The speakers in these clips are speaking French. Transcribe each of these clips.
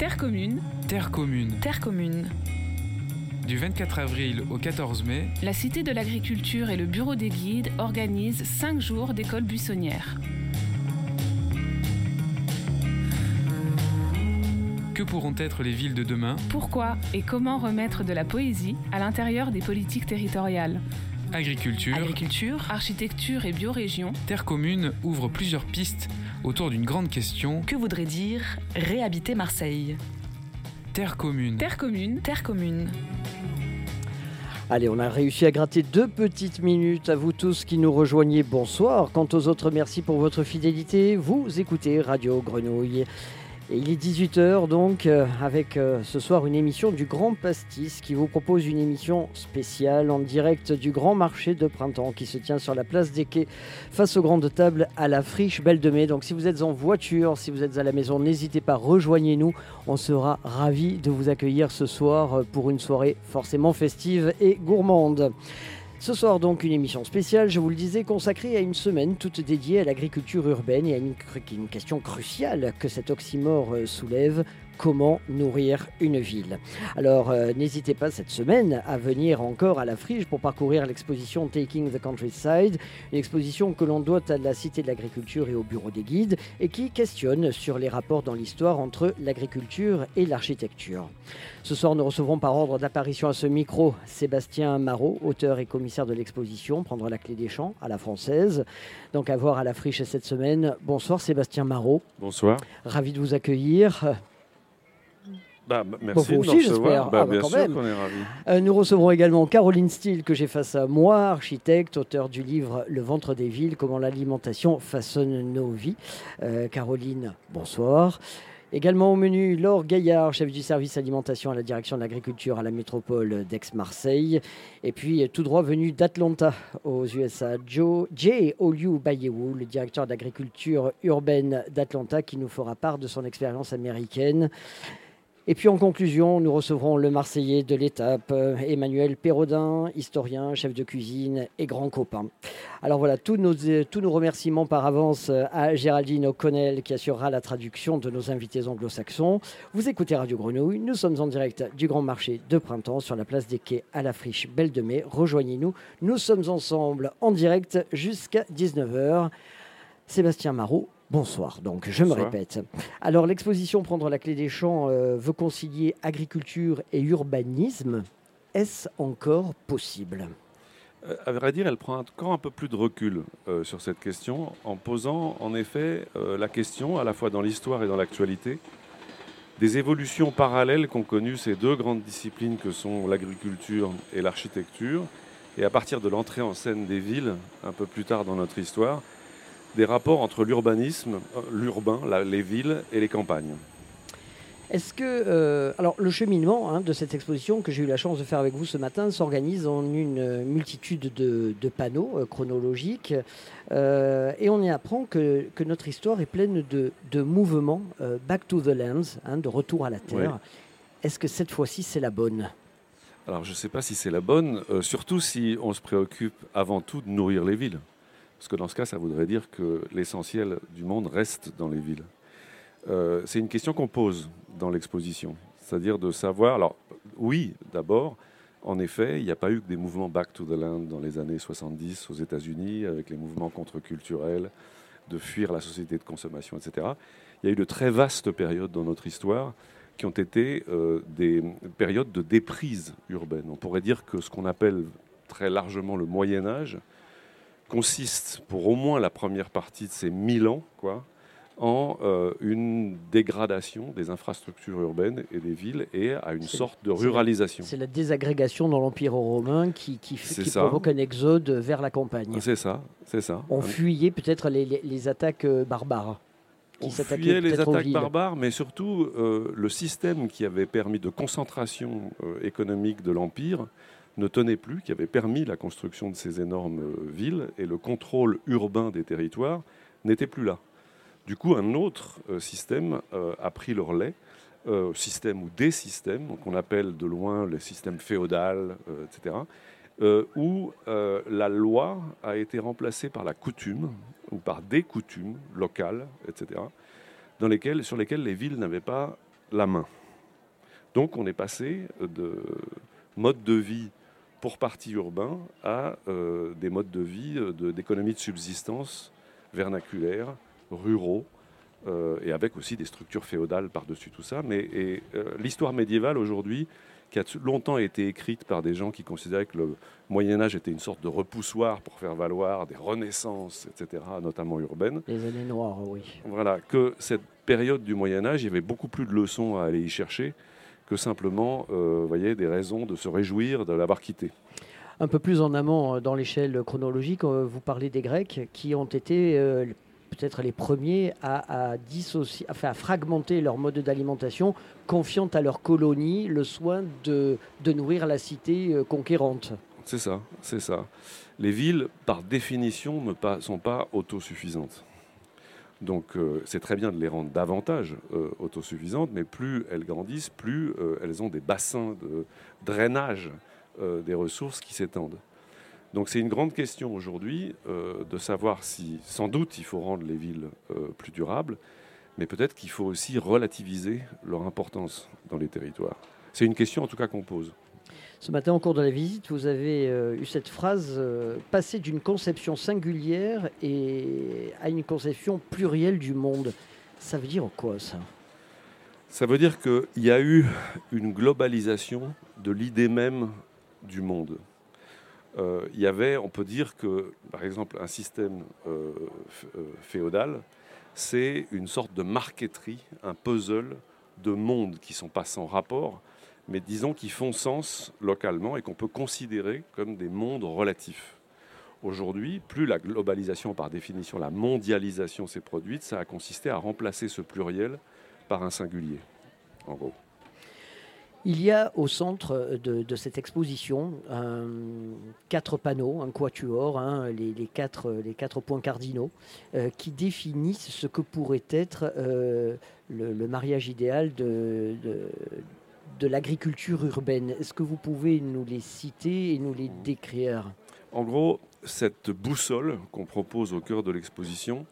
Terre commune. Terre commune. Terre commune. Du 24 avril au 14 mai, La Cité de l'Agriculture et le Bureau des guides organisent 5 jours d'école buissonnière. que pourront être les villes de demain? Pourquoi et comment remettre de la poésie à l'intérieur des politiques territoriales? Agriculture, Agriculture, architecture et biorégion. Terre commune ouvre plusieurs pistes autour d'une grande question Que voudrait dire réhabiter Marseille? Terre commune. Terre commune. Terre commune. Allez, on a réussi à gratter deux petites minutes à vous tous qui nous rejoignez. Bonsoir. Quant aux autres, merci pour votre fidélité. Vous écoutez Radio Grenouille. Il est 18h donc, euh, avec euh, ce soir une émission du Grand Pastis qui vous propose une émission spéciale en direct du Grand Marché de Printemps qui se tient sur la place des Quais face aux grandes tables à la friche Belle de Mai. Donc si vous êtes en voiture, si vous êtes à la maison, n'hésitez pas, rejoignez-nous. On sera ravis de vous accueillir ce soir euh, pour une soirée forcément festive et gourmande. Ce soir donc une émission spéciale, je vous le disais, consacrée à une semaine toute dédiée à l'agriculture urbaine et à une, question cruciale que cet oxymore euh, soulève. Comment nourrir une ville Alors euh, n'hésitez pas cette semaine à venir encore à la friche pour parcourir l'exposition Taking the Countryside, une exposition que l'on doit à la Cité de l'Agriculture et au Bureau des Guides et qui questionne sur les rapports dans l'histoire entre l'agriculture et l'architecture. Ce soir, nous recevrons par ordre d'apparition à ce micro Sébastien Marot, auteur et commissaire de l'exposition Prendre la clé des champs à la française. Donc à voir à la friche cette semaine. Bonsoir Sébastien Marot, Bonsoir. ravi de vous accueillir. Bah, bah, merci de aussi, j'espère. Bah, Ah, bah, bien quand sûr même. qu'on est ravis. Euh, nous recevrons également Caroline Steele que j'ai face à moi, architecte, auteur du livre Le ventre des villes, comment l'alimentation façonne nos vies. Euh, Caroline, bonsoir. Également au menu, Laure Gaillard, chef du service alimentation à la direction de l'agriculture à la métropole d'Aix-Marseille. Et puis, euh, tout droit venu d'Atlanta, aux USA, Joe, Jay Oliu Bayewu, le directeur d'agriculture urbaine d'Atlanta, qui nous fera part de son expérience américaine. Et puis en conclusion, nous recevrons le Marseillais de l'étape, euh, Emmanuel Perrodin, historien, chef de cuisine et grand copain. Alors voilà, tous nos, euh, remerciements par avance euh, à Géraldine O'Connell qui assurera la traduction de nos invités anglo-saxons. Vous écoutez Radio Grenouille, nous sommes en direct du Grand Marché de Printemps sur la place des Quais à la friche Belle de Mai. Rejoignez-nous, nous sommes ensemble en direct jusqu'à 19h. Sébastien Marot, bonsoir. Donc, je me répète. Alors, l'exposition Prendre la clé des champs euh, veut concilier agriculture et urbanisme. Est-ce encore possible? Euh, à vrai dire, elle prend encore un peu plus de recul euh, sur cette question en posant en effet la question, à la fois dans l'histoire et dans l'actualité, des évolutions parallèles qu'ont connues ces deux grandes disciplines que sont l'agriculture et l'architecture, et à partir de l'entrée en scène des villes, un peu plus tard dans notre histoire, des rapports entre l'urbanisme, euh, l'urbain, les villes et les campagnes. Est-ce que. euh, alors, le cheminement hein, de cette exposition que j'ai eu la chance de faire avec vous ce matin s'organise en une multitude de, de panneaux euh, chronologiques. euh, et on y apprend que, que notre histoire est pleine de, de mouvements back to the lands, hein, de retour à la terre. Est-ce que cette fois-ci, c'est la bonne? Alors je ne sais pas si c'est la bonne, surtout si on se préoccupe avant tout de nourrir les villes. Parce que dans ce cas, ça voudrait dire que l'essentiel du monde reste dans les villes. Euh, c'est une question qu'on pose dans l'exposition. C'est-à-dire de savoir, alors oui, d'abord, en effet, il n'y a pas eu que des mouvements back to the land dans les années 70 aux États-Unis, avec les mouvements contre-culturels, de fuir la société de consommation, etc. Il y a eu de très vastes périodes dans notre histoire qui ont été euh, des périodes de déprise urbaine. On pourrait dire que ce qu'on appelle très largement le Moyen Âge consiste, pour au moins la première partie de ces 1000 ans, quoi, en euh, une dégradation des infrastructures urbaines et des villes et à une sorte de ruralisation. C'est la désagrégation dans l'Empire romain qui, qui, provoque un exode vers la campagne. C'est ça, c'est ça. On fuyait peut-être les, les- les attaques euh, barbares. On fuyait les attaques barbares, mais surtout euh, le système qui avait permis de concentration euh, économique de l'Empire ne tenait plus, qui avait permis la construction de ces énormes euh, villes, et le contrôle urbain des territoires n'était plus là. Du coup, un autre euh, système euh, a pris lait, euh, système ou des systèmes, qu'on appelle de loin le système féodal, etc., où la loi a été remplacée par la coutume, ou par des coutumes locales, etc., dans lesquelles, sur lesquelles les villes n'avaient pas la main. Donc on est passé de mode de vie pour partie urbain à euh, des modes de vie d'économie de, subsistance vernaculaire, ruraux, euh, et avec aussi des structures féodales par-dessus tout ça. Mais euh, l'histoire médiévale aujourd'hui, qui a longtemps été écrite par des gens qui considéraient que le Moyen Âge était une sorte de repoussoir pour faire valoir des renaissances, etc., notamment urbaines. Les années noires, oui. Voilà, que cette période du Moyen Âge, il y avait beaucoup plus de leçons à aller y chercher que simplement euh, voyez, des raisons de se réjouir de l'avoir quitté. Un peu plus en amont euh, dans l'échelle chronologique, euh, vous parlez des Grecs qui ont été peut-être les premiers à, dissocier, à fragmenter leur mode d'alimentation, confiant à leur colonie le soin de, de nourrir la cité conquérante. C'est ça, c'est ça. Les villes, par définition, ne sont pas autosuffisantes. Donc euh, c'est très bien de les rendre davantage euh, autosuffisantes, mais plus elles grandissent, plus euh, elles ont des bassins de drainage des ressources qui s'étendent. Donc c'est une grande question aujourd'hui de savoir si, sans doute, il faut rendre les villes plus durables, mais peut-être qu'il faut aussi relativiser leur importance dans les territoires. C'est une question en tout cas qu'on pose. Ce matin, au cours de la visite, vous avez euh, eu cette phrase euh, passer d'une conception singulière et à une conception plurielle du monde. Ça veut dire quoi ça? Ça veut dire qu'il y a eu une globalisation de l'idée même du monde. Euh, il y avait, on peut dire que, par exemple, un système féodal, c'est une sorte de marqueterie, un puzzle de mondes qui sont pas sans rapport, mais disons qui font sens localement et qu'on peut considérer comme des mondes relatifs. Aujourd'hui, plus la globalisation, par définition, la mondialisation s'est produite, ça a consisté à remplacer ce pluriel par un singulier, en gros. Il y a au centre de, cette exposition quatre panneaux, un quatuor, hein, les, quatre, points cardinaux, euh, qui définissent ce que pourrait être euh, le, mariage idéal de l'agriculture urbaine. Est-ce que vous pouvez nous les citer et nous les décrire? En gros, cette boussole qu'on propose au cœur de l'exposition,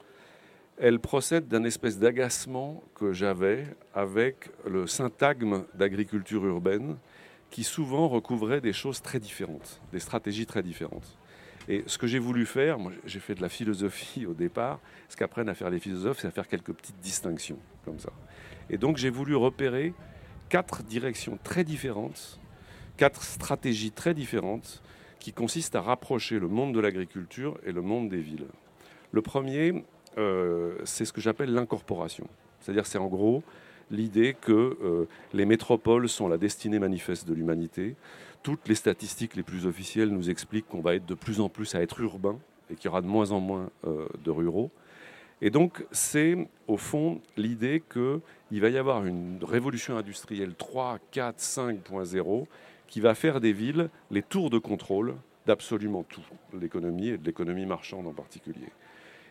elle procède d'un espèce d'agacement que j'avais avec le syntagme d'agriculture urbaine qui souvent recouvrait des choses très différentes, des stratégies très différentes. Et ce que j'ai voulu faire, moi j'ai fait de la philosophie au départ, ce qu'apprennent à faire les philosophes, c'est à faire quelques petites distinctions comme ça. Et donc j'ai voulu repérer quatre directions très différentes, quatre stratégies très différentes qui consistent à rapprocher le monde de l'agriculture et le monde des villes. Le premier, euh, c'est ce que j'appelle l'incorporation. C'est-à-dire c'est en gros l'idée que euh, les métropoles sont la destinée manifeste de l'humanité. Toutes les statistiques les plus officielles nous expliquent qu'on va être de plus en plus à être urbain et qu'il y aura de moins en moins euh, de ruraux. Et donc, c'est au fond l'idée qu'il va y avoir une révolution industrielle 3, 4, 5.0 qui va faire des villes les tours de contrôle d'absolument tout, l'économie et de l'économie marchande en particulier.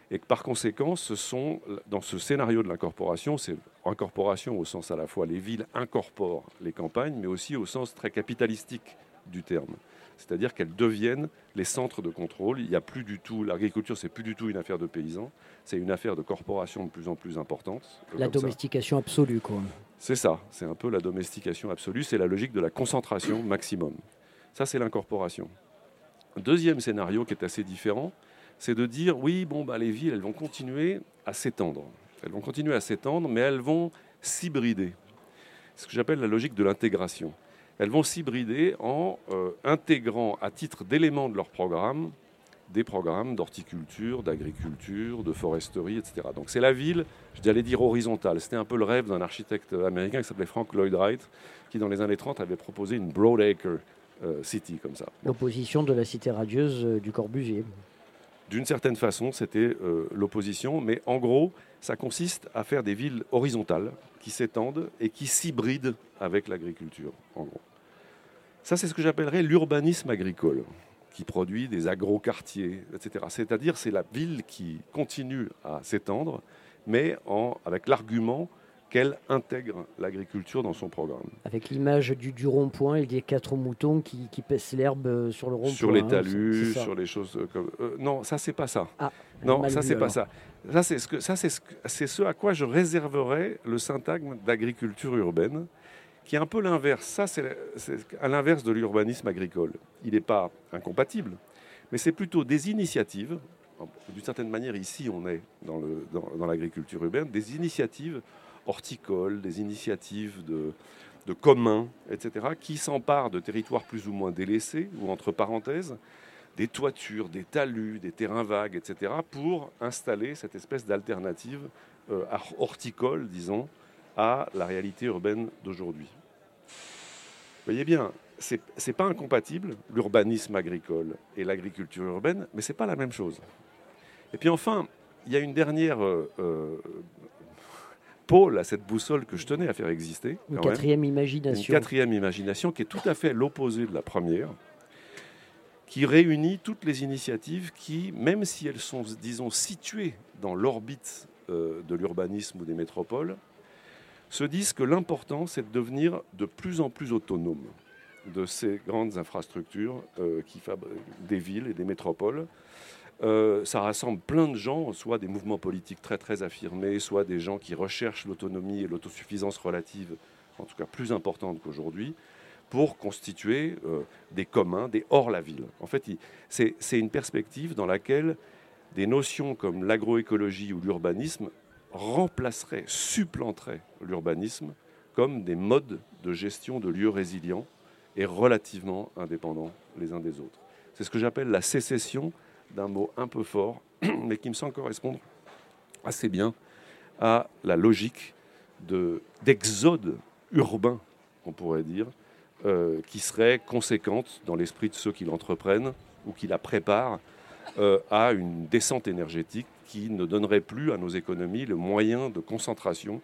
Et que par conséquent, ce sont, dans ce scénario de l'incorporation, c'est incorporation au sens à la fois les villes incorporent les campagnes, mais aussi au sens très capitalistique du terme c'est-à-dire qu'elles deviennent les centres de contrôle. Il n'y a plus du tout, l'agriculture, c'est plus du tout une affaire de paysans, c'est une affaire de corporations de plus en plus importantes. La domestication absolue, quoi. C'est ça, c'est un peu la domestication absolue, c'est la logique de la concentration maximum. Ça, c'est l'incorporation. Deuxième scénario qui est assez différent, c'est de dire oui, bon, bah, les villes, elles vont continuer à s'étendre. Elles vont continuer à s'étendre, mais elles vont s'hybrider. C'est ce que j'appelle la logique de l'intégration elles vont s'hybrider en euh, intégrant à titre d'élément de leur programme des programmes d'horticulture, d'agriculture, de foresterie, etc. Donc c'est la ville, j'allais dire horizontale. C'était un peu le rêve d'un architecte américain qui s'appelait Frank Lloyd Wright, qui dans les années 30 avait proposé une broadacre euh, city comme ça. L'opposition de la cité radieuse euh, du Corbusier. D'une certaine façon, c'était l'opposition, mais en gros, ça consiste à faire des villes horizontales qui s'étendent et qui s'hybrident avec l'agriculture, en gros. Ça, c'est ce que j'appellerais l'urbanisme agricole, qui produit des agroquartiers, etc. C'est-à-dire, c'est la ville qui continue à s'étendre, mais avec l'argument qu'elle intègre l'agriculture dans son programme. Avec l'image du, du rond-point et des quatre moutons qui, qui pèsent l'herbe sur le rond-point. Sur les hein, talus, sur les choses comme... Euh, non, ça, c'est pas ça. Ah. Non, ça c'est pas ça. Ça c'est ce que ça c'est ce, ce à quoi je réserverais le syntagme d'agriculture urbaine, qui est un peu l'inverse. Ça c'est à l'inverse de l'urbanisme agricole. Il n'est pas incompatible, mais c'est plutôt des initiatives. D'une certaine manière, ici, on est dans le- dans- dans l'agriculture urbaine, des initiatives horticoles, des initiatives de, communs, etc., qui s'emparent de territoires plus ou moins délaissés, ou entre parenthèses, des toitures, des talus, des terrains vagues, etc., pour installer cette espèce d'alternative euh, horticole, disons, à la réalité urbaine d'aujourd'hui. Voyez bien, c'est n'est pas incompatible, l'urbanisme agricole et l'agriculture urbaine, mais c'est pas la même chose. Et puis enfin, il y a une dernière euh, euh, pôle à cette boussole que je tenais à faire exister. Une même. quatrième Une imagination. quatrième imagination qui est tout à fait l'opposé de la première, qui réunit toutes les initiatives qui, même si elles sont, disons, situées dans l'orbite euh, de l'urbanisme ou des métropoles, se disent que l'important, c'est de devenir de plus en plus autonome de ces grandes infrastructures euh, qui des villes et des métropoles. Euh, ça rassemble plein de gens, soit des mouvements politiques très très affirmés, soit des gens qui recherchent l'autonomie et l'autosuffisance relative, en tout cas plus importante qu'aujourd'hui, pour constituer euh, des communs, des hors la ville. En fait, c'est une perspective dans laquelle des notions comme l'agroécologie ou l'urbanisme remplaceraient, supplanteraient l'urbanisme comme des modes de gestion de lieux résilients et relativement indépendants les uns des autres. C'est ce que j'appelle la sécession d'un mot un peu fort, mais qui me semble correspondre assez bien à la logique de- d'exode urbain, on pourrait dire, euh, qui serait conséquente dans l'esprit de ceux qui l'entreprennent ou qui la préparent euh, à une descente énergétique qui ne donnerait plus à nos économies le moyen de concentration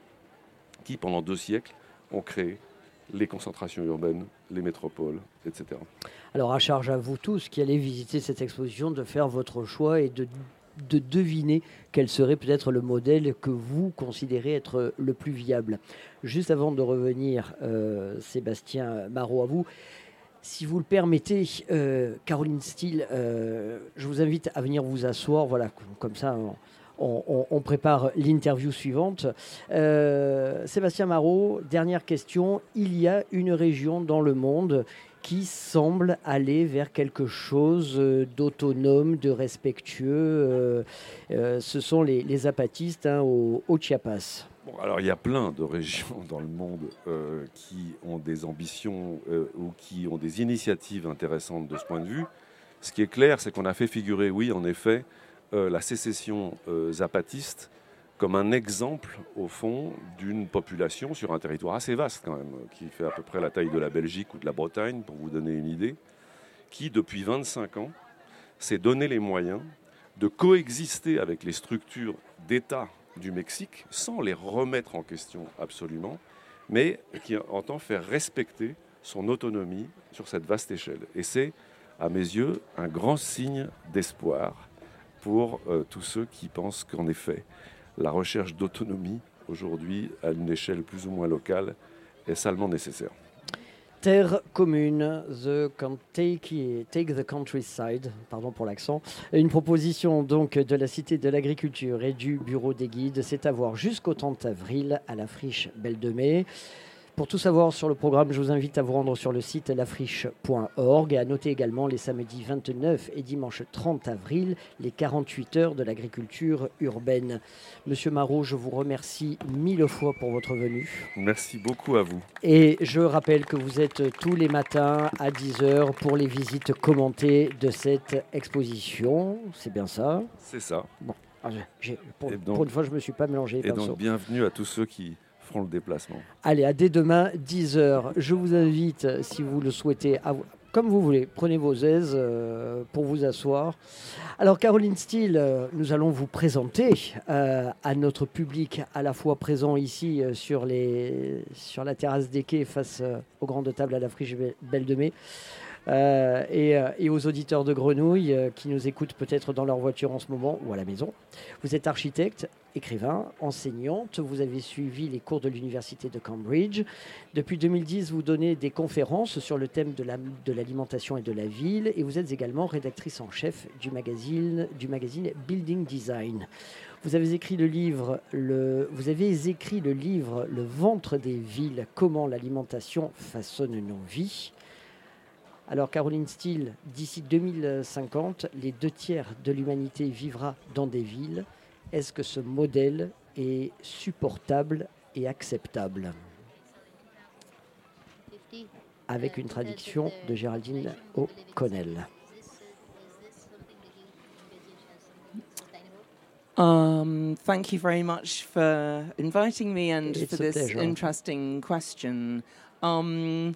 qui, pendant deux siècles, ont créé les concentrations urbaines, les métropoles, etc. Alors à charge à vous tous qui allez visiter cette exposition de faire votre choix et de, de deviner quel serait peut-être le modèle que vous considérez être le plus viable. Juste avant de revenir, euh, Sébastien Marot, à vous, si vous le permettez, euh, Caroline Steele, euh, je vous invite à venir vous asseoir, voilà, comme ça on- prépare l'interview suivante. Euh, Sébastien Marot, dernière question. Il y a une région dans le monde qui semble aller vers quelque chose euh, d'autonome, de respectueux. euh, ce sont les, les apatistes hein, au, Chiapas. Bon, alors il y a plein de régions dans le monde qui ont des ambitions ou qui ont des initiatives intéressantes de ce point de vue. Ce qui est clair, c'est qu'on a fait figurer, oui, en effet, la sécession euh, zapatiste comme un exemple, au fond, d'une population sur un territoire assez vaste quand même, qui fait à peu près la taille de la Belgique ou de la Bretagne, pour vous donner une idée, qui, depuis 25 ans, s'est donné les moyens de coexister avec les structures d'État du Mexique sans les remettre en question absolument, mais qui entend faire respecter son autonomie sur cette vaste échelle. Et c'est, à mes yeux, un grand signe d'espoir pour euh, tous ceux qui pensent qu'en effet, la recherche d'autonomie aujourd'hui, à une échelle plus ou moins locale, est salement nécessaire. Terre commune, the take, take the countryside, pardon pour l'accent. Une proposition donc de la Cité de l'Agriculture et du Bureau des guides. C'est à voir jusqu'au 30 avril à la friche Belle de Mai. Pour tout savoir sur le programme, je vous invite à vous rendre sur le site lafriche.org et à noter également les samedis 29 et dimanche 30 avril, les 48 heures de l'agriculture urbaine. Monsieur Marot, je vous remercie mille fois pour votre venue. Merci beaucoup à vous. Et je rappelle que vous êtes tous les matins à 10h pour les visites commentées de cette exposition. C'est bien ça? C'est ça. Ah, j'ai- j'ai- pour, Et donc- pour une fois, je ne me suis pas mélangé Et pinceaux. donc, bienvenue à tous ceux qui feront le déplacement. Allez, à dès demain, 10h. Je vous invite, si vous le souhaitez, comme vous voulez, prenez vos aises euh, pour vous asseoir. Alors, Caroline Steele, euh, nous allons vous présenter euh, à notre public, à la fois présent ici sur, les, sur la terrasse des quais face aux grandes tables à la friche Be- Belle de Mai. et, aux auditeurs de Grenouille qui nous écoutent peut-être dans leur voiture en ce moment ou à la maison. Vous êtes architecte, écrivain, enseignante. Vous avez suivi les cours de l'université de Cambridge. Depuis 2010, vous donnez des conférences sur le thème de la- de l'alimentation et de la ville. Et vous êtes également rédactrice en chef du magazine, Building Design. Vous avez écrit le livre Le ventre des villes, comment l'alimentation façonne nos vies. Alors Caroline Steele, d'ici 2050, les deux tiers de l'humanité vivra dans des villes. Est-ce que ce modèle est supportable et acceptable Avec une traduction de Géraldine O'Connell. Um, thank you very much for inviting me and It's for this pleasure. interesting question. Um,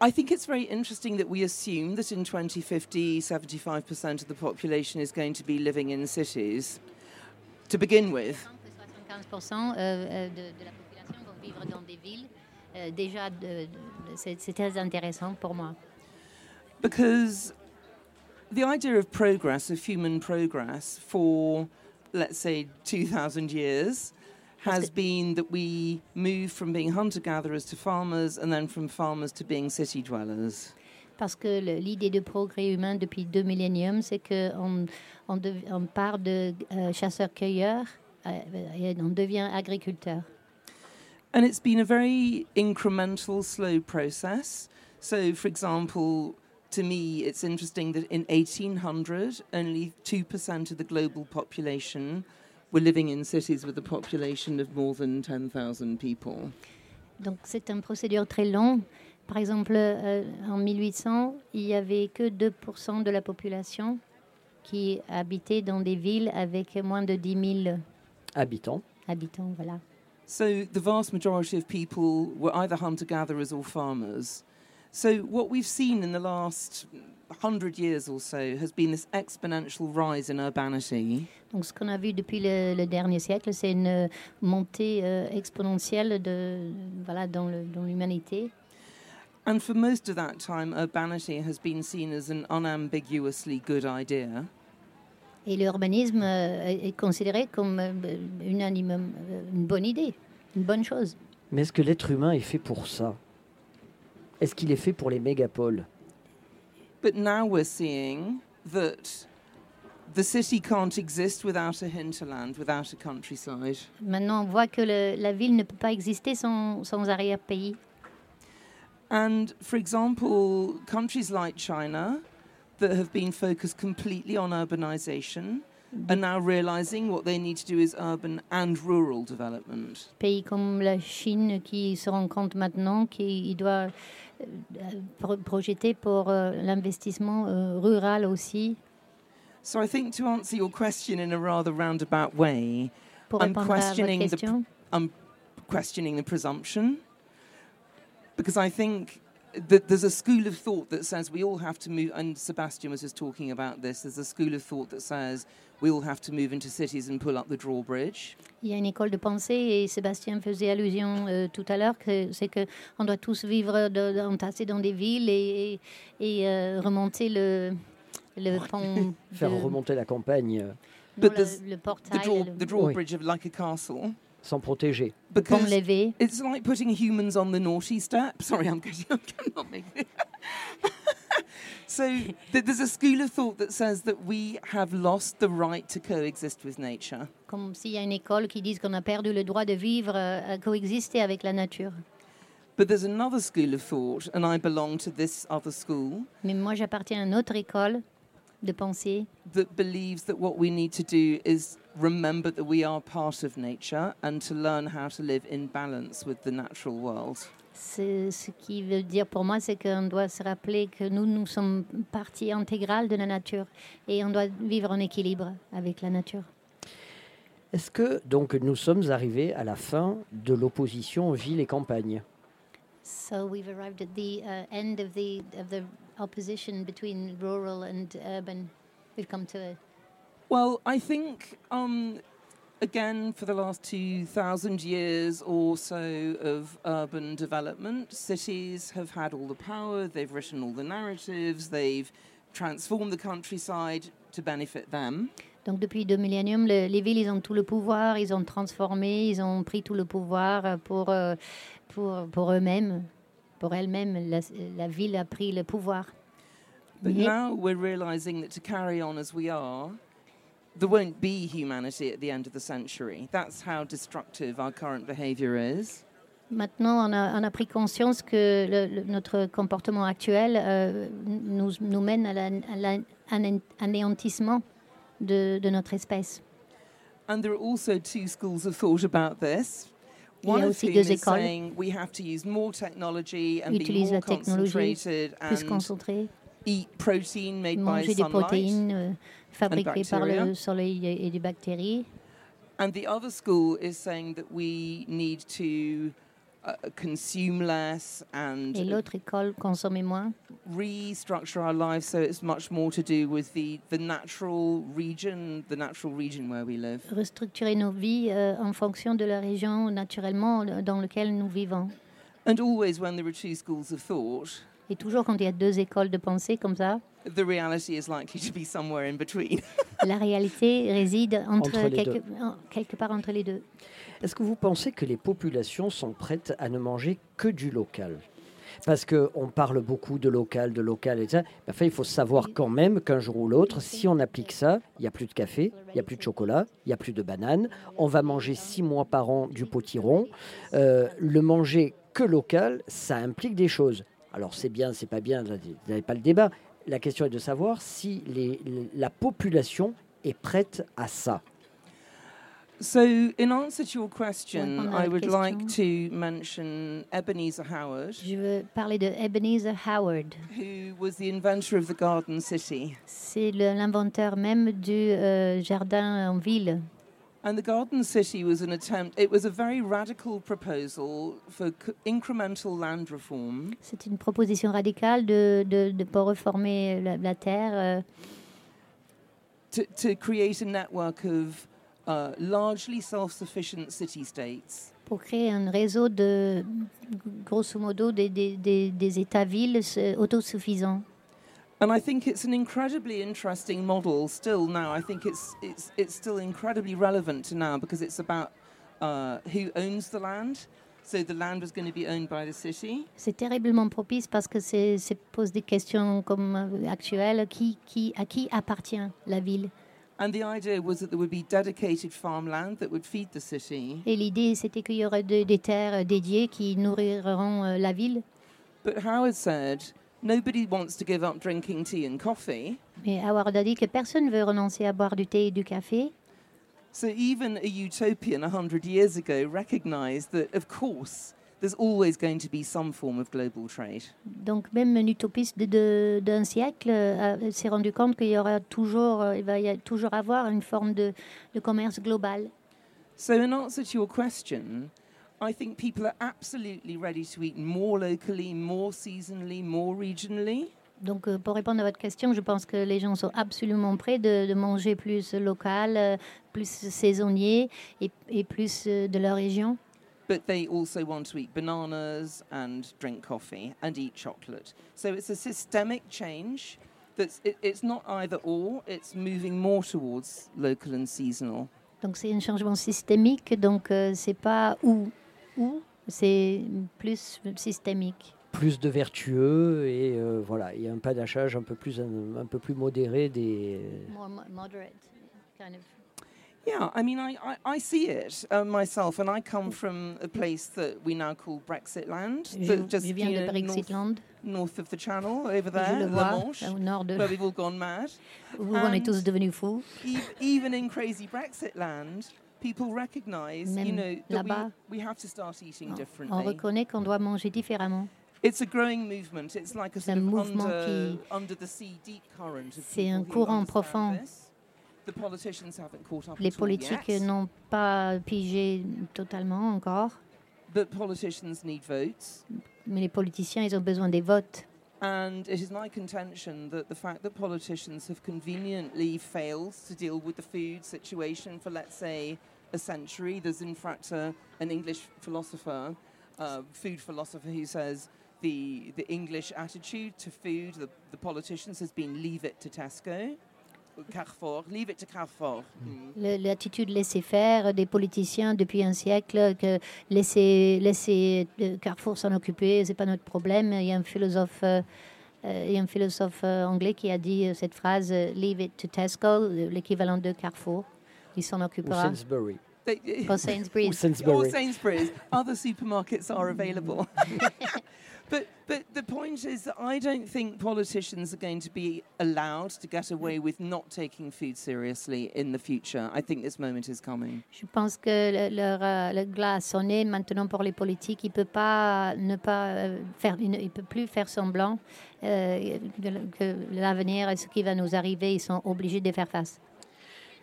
I think it's very interesting that we assume that in 2050, 75% of the population is going to be living in cities. To begin with, 75% euh, euh, de, de la population vont vivre dans des villes. Euh, déjà, de- de- c'est c'est très intéressant pour moi. because the idea of progress, of human progress, for let's say 2,000 years, has been that we move from being hunter gatherers to farmers and then from farmers to being city dwellers. Parce que l'idée de progrès humain depuis deux milléniums, c'est qu'on on dev- on part de euh, chasseurs-cueilleurs euh, et on devient agriculteur. And it's been a very incremental, slow process. So, for example, to me, it's interesting that in 1800, only 2% of the global population were living in cities with a population of more than 10,000 people. Donc c'est une procédure très longue. Par exemple, euh, en 1800, il n'y avait que 2% de la population qui habitait dans des villes avec moins de 10 000 Habitants. habitants. Voilà. So the vast majority of people were either hunter gatherers or farmers. So what we've seen in the last hundred years or so has been this exponential rise in urbanity. Donc ce qu'on a vu depuis le, le dernier siècle, c'est une montée euh, exponentielle de, voilà, dans l'humanité. And for most of that time, urbanity has been seen as an unambiguously good idea. Et l'urbanisme euh, est considéré comme euh, une, anime- euh, une bonne idée, une bonne chose. Mais est-ce que l'être humain est fait pour ça? Est-ce qu'il est fait pour les mégapoles? But now we're seeing that the city can't exist without a hinterland, without a countryside. Maintenant, on voit que le- la ville ne peut pas exister sans, sans arrière-pays. And for example, countries like China that have been focused completely on urbanization are mm-hmm. now realizing what they need to do is urban and rural development. Pays comme la Chine qui se rend compte maintenant qu'il doit euh, pro- projeter pour euh, l'investissement euh, rural aussi. So I think to answer your question in a rather roundabout way, Pour I'm questioning the I'm questioning the presumption because I think that there's a school of thought that says we all have to move, and Sebastian was just talking about this. There's a school of thought that says we all have to move into cities and pull up the drawbridge. il y a une école de pensée et Sébastien faisait allusion euh, tout à l'heure que c'est que on doit tous vivre de- de- entassés dans des villes et, et, et, euh, remonter le le pont, Faire de- remonter la campagne non, But le, there's le The, draw, le the drawbridge of like a castle. Sans protéger Because levé. it's like putting humans on the naughty step. Sorry, I'm getting, I cannot make it. so th- there's a school of thought that says that we have lost the right to coexist with nature. Comme s'il y a une école qui dit qu'on a perdu le droit de vivre, euh, à coexister avec la nature. But there's another school of thought, and I belong to this other school, Mais moi, j'appartiens à une autre école de pensée that believes that what we need to do is remember that we are part of nature and to learn how to live in balance with the natural world. C'est- Ce qui veut dire pour moi, c'est qu'on doit se rappeler que nous, nous sommes partie intégrale de la nature et on doit vivre en équilibre avec la nature. Est-ce que donc nous sommes arrivés à la fin de l'opposition ville et campagne? So we've arrived at the uh, end of the of the opposition between rural and urban. We've come to a Well, I think, um, again, for the last 2,000 years or so of urban development, cities have had all the power, they've written all the narratives, they've transformed the countryside to benefit them. Donc depuis deux milléniums, le- les villes, ils ont tout le pouvoir, ils ont transformé, ils ont pris tout le pouvoir pour, euh, pour, pour eux-mêmes, pour elles-mêmes. La, la ville a pris le pouvoir. But Mais- now we're realizing that to carry on as we are, there won't be humanity at the end of the century. That's how destructive our current behavior is. Maintenant, on a, on a pris conscience que le- le- notre comportement actuel euh, nous, nous mène à l'anéantissement de, de notre espèce. And there are also two schools of thought about this. Il y a One of aussi deux is écoles. saying we have to use more technology and be Utilise la technologie, Plus and concentré, eat protein made by manger des sunlight. protéines euh, fabriquées par le soleil et, et des bactéries. And the other school is saying that we need to consume less and Et l'autre école, consommer moins. restructure our lives so it's much more to do with the, the natural region, the natural region where we live. restructurer nos vies euh, en fonction de la région naturellement dans laquelle nous vivons. And always when there are two schools of thought, Et toujours quand il y a deux écoles de pensée comme ça, the reality is likely to be somewhere in between. la réalité réside entre, Entre les quelque, en- quelque part entre les deux. Est-ce que vous pensez que les populations sont prêtes à ne manger que du local? Parce qu'on parle beaucoup de local, de local, et ça. Mais Enfin, il faut savoir quand même qu'un jour ou l'autre, si on applique ça, il n'y a plus de café, il n'y a plus de chocolat, il n'y a plus de bananes. On va manger six mois par an du potiron. Euh, le manger que local, ça implique des choses. Alors c'est bien, c'est pas bien, vous n'avez pas le débat. La question est de savoir si la population est prête à ça. So, in answer to your question, I would like question. to mention Ebenezer Howard, Je veux parler de Ebenezer Howard. who was the inventor of the Garden City. C'est l'inventeur même du euh, jardin en ville. And the Garden City was an attempt, it was a very radical proposal for incremental land reform C'est une proposition radicale de, de, de pour reformer la, la terre, euh, to, to create a network of uh, largely self sufficient city states. pour créer un réseau de, grosso modo, des, des, des, des États-villes autosuffisants. And I think it's an incredibly interesting model still now. I think it's, it's, it's still incredibly relevant to now because it's about uh, who owns the land. So the land was going to be owned by the city. C'est terriblement propice parce que c'est pose des questions comme euh, actuelles. Qui, qui, à qui appartient la ville? And the idea was that there would be dedicated farmland that would feed the city. Et l'idée, c'était qu'il y aurait de- des terres dédiées qui nourriront euh, la ville. But Howard said nobody wants to give up drinking tea and coffee. Mais Howard a dit que personne ne veut renoncer à boire du thé et du café. So even a utopian 100 years ago recognized that, of course, there's always going to be some form of global trade. Donc même un utopiste de- d'un siècle euh, s'est rendu compte qu'il y aura toujours, euh, il va y a toujours avoir une forme de, de commerce global. So, in answer to your question, I think people are absolutely ready to eat more locally, more seasonally, more regionally. Donc euh, pour répondre à votre question, je pense que les gens sont absolument prêts de, de manger plus local, euh, plus saisonnier et, et plus euh, de leur région. But they also want to eat bananas and drink coffee and eat chocolate. So it's a systemic change. That's it, it's not either or. It's moving more towards local and seasonal. Donc c'est un changement systémique, donc euh, c'est pas ou ou, c'est plus systémique. plus de vertueux et euh, voilà, il y a un panachage un peu plus un, un peu plus modéré des More mo- moderate, kind of. Yeah, I mean, I, I, I see it uh, myself, and I come from a place that we now call Brexit land, Je, just je viens you de know, north, Brexitland, north of the Channel over je there, le La vois, Manche, au nord de where we've all gone mad. où on est tous devenus fous. Ev- Even in crazy Brexit land, people recognise, you Même know, that we, we have to start eating On differently. reconnaît qu'on doit manger différemment. It's a growing movement. It's like a sort un of mouvement under, qui- under the sea deep current C'est un courant profond. this. Les politiques n'ont pas pigé totalement encore, But politicians need votes. mais les politiciens, ils ont besoin des votes. And it is my contention that the fact that politicians have conveniently failed to deal with the food situation for, let's say, a century, there's in fact a, an English philosopher, uh, food philosopher, who says the, the English attitude to food, the, the politicians, has been leave it to Tesco. Carrefour. Leave it to Carrefour. Mm. L'attitude laisser faire des politiciens depuis un siècle, que laisser, laisser euh, Carrefour s'en occuper, c'est pas notre problème. Il y a un philosophe, euh, euh, il y a un philosophe anglais qui a dit cette phrase Leave it to Tesco, l'équivalent de Carrefour. Il s'en Ou occupera. Sainsbury. They- Ou Sainsbury's. Ou or Sainsbury. Sainsbury's. Other supermarkets are available. but but the point is that I don't think politicians are going to be allowed to get away with not taking food seriously in the future. I think this moment is coming. Je pense que le, euh, le glas a sonné maintenant pour les politiques. Il peut pas ne pas euh, faire, il peut plus faire semblant euh, que l'avenir et ce qui va nous arriver, ils sont obligés de faire face.